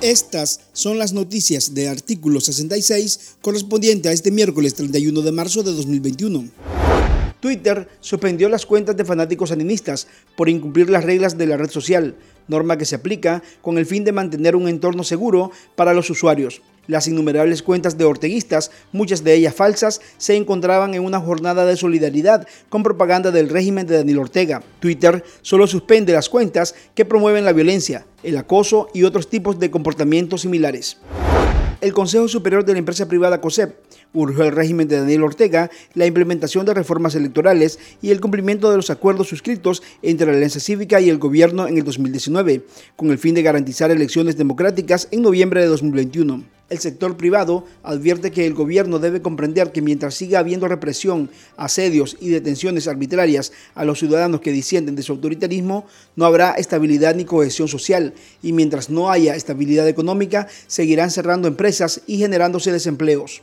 Estas son las noticias de artículo 66 correspondiente a este miércoles 31 de marzo de 2021. Twitter suspendió las cuentas de fanáticos animistas por incumplir las reglas de la red social, norma que se aplica con el fin de mantener un entorno seguro para los usuarios. Las innumerables cuentas de orteguistas, muchas de ellas falsas, se encontraban en una jornada de solidaridad con propaganda del régimen de Daniel Ortega. Twitter solo suspende las cuentas que promueven la violencia, el acoso y otros tipos de comportamientos similares. El Consejo Superior de la Empresa Privada COSEP urgió al régimen de Daniel Ortega la implementación de reformas electorales y el cumplimiento de los acuerdos suscritos entre la Alianza Cívica y el gobierno en el 2019, con el fin de garantizar elecciones democráticas en noviembre de 2021. El sector privado advierte que el gobierno debe comprender que mientras siga habiendo represión, asedios y detenciones arbitrarias a los ciudadanos que disienten de su autoritarismo, no habrá estabilidad ni cohesión social y mientras no haya estabilidad económica, seguirán cerrando empresas y generándose desempleos.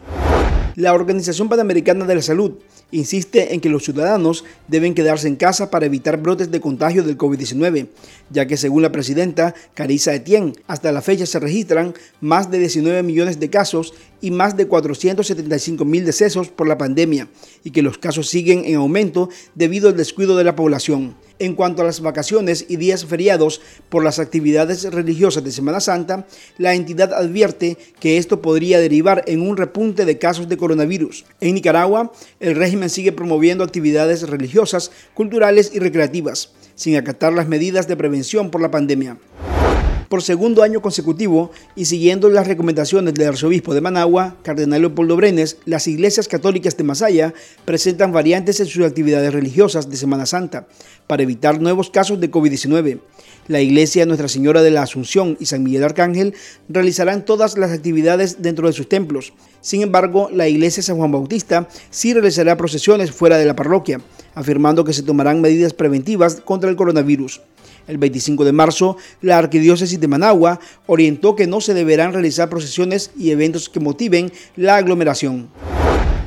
La Organización Panamericana de la Salud insiste en que los ciudadanos deben quedarse en casa para evitar brotes de contagio del COVID-19, ya que según la presidenta Carissa Etienne, hasta la fecha se registran más de 19 millones de casos y más de 475 mil decesos por la pandemia, y que los casos siguen en aumento debido al descuido de la población. En cuanto a las vacaciones y días feriados por las actividades religiosas de Semana Santa, la entidad advierte que esto podría derivar en un repunte de casos de coronavirus. En Nicaragua, el régimen sigue promoviendo actividades religiosas, culturales y recreativas, sin acatar las medidas de prevención por la pandemia. Por segundo año consecutivo y siguiendo las recomendaciones del arzobispo de Managua, Cardenal Leopoldo Brenes, las iglesias católicas de Masaya presentan variantes en sus actividades religiosas de Semana Santa para evitar nuevos casos de COVID-19. La iglesia Nuestra Señora de la Asunción y San Miguel Arcángel realizarán todas las actividades dentro de sus templos. Sin embargo, la iglesia San Juan Bautista sí realizará procesiones fuera de la parroquia, afirmando que se tomarán medidas preventivas contra el coronavirus. El 25 de marzo, la Arquidiócesis de Managua orientó que no se deberán realizar procesiones y eventos que motiven la aglomeración.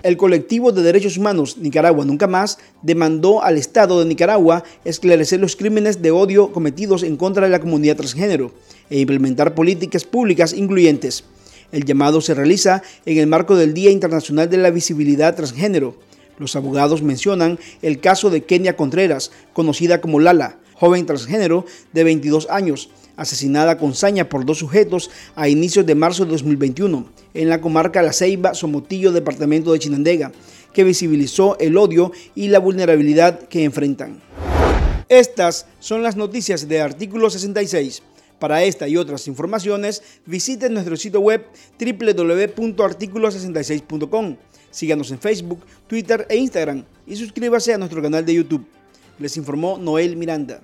El colectivo de derechos humanos Nicaragua Nunca Más demandó al Estado de Nicaragua esclarecer los crímenes de odio cometidos en contra de la comunidad transgénero e implementar políticas públicas incluyentes. El llamado se realiza en el marco del Día Internacional de la Visibilidad Transgénero. Los abogados mencionan el caso de Kenia Contreras, conocida como Lala, joven transgénero de 22 años, asesinada con saña por dos sujetos a inicios de marzo de 2021 en la comarca La Ceiba, Somotillo, departamento de Chinandega, que visibilizó el odio y la vulnerabilidad que enfrentan. Estas son las noticias de artículo 66. Para esta y otras informaciones, visite nuestro sitio web www.articulo66.com. Síganos en Facebook, Twitter e Instagram y suscríbase a nuestro canal de YouTube. Les informó Noel Miranda.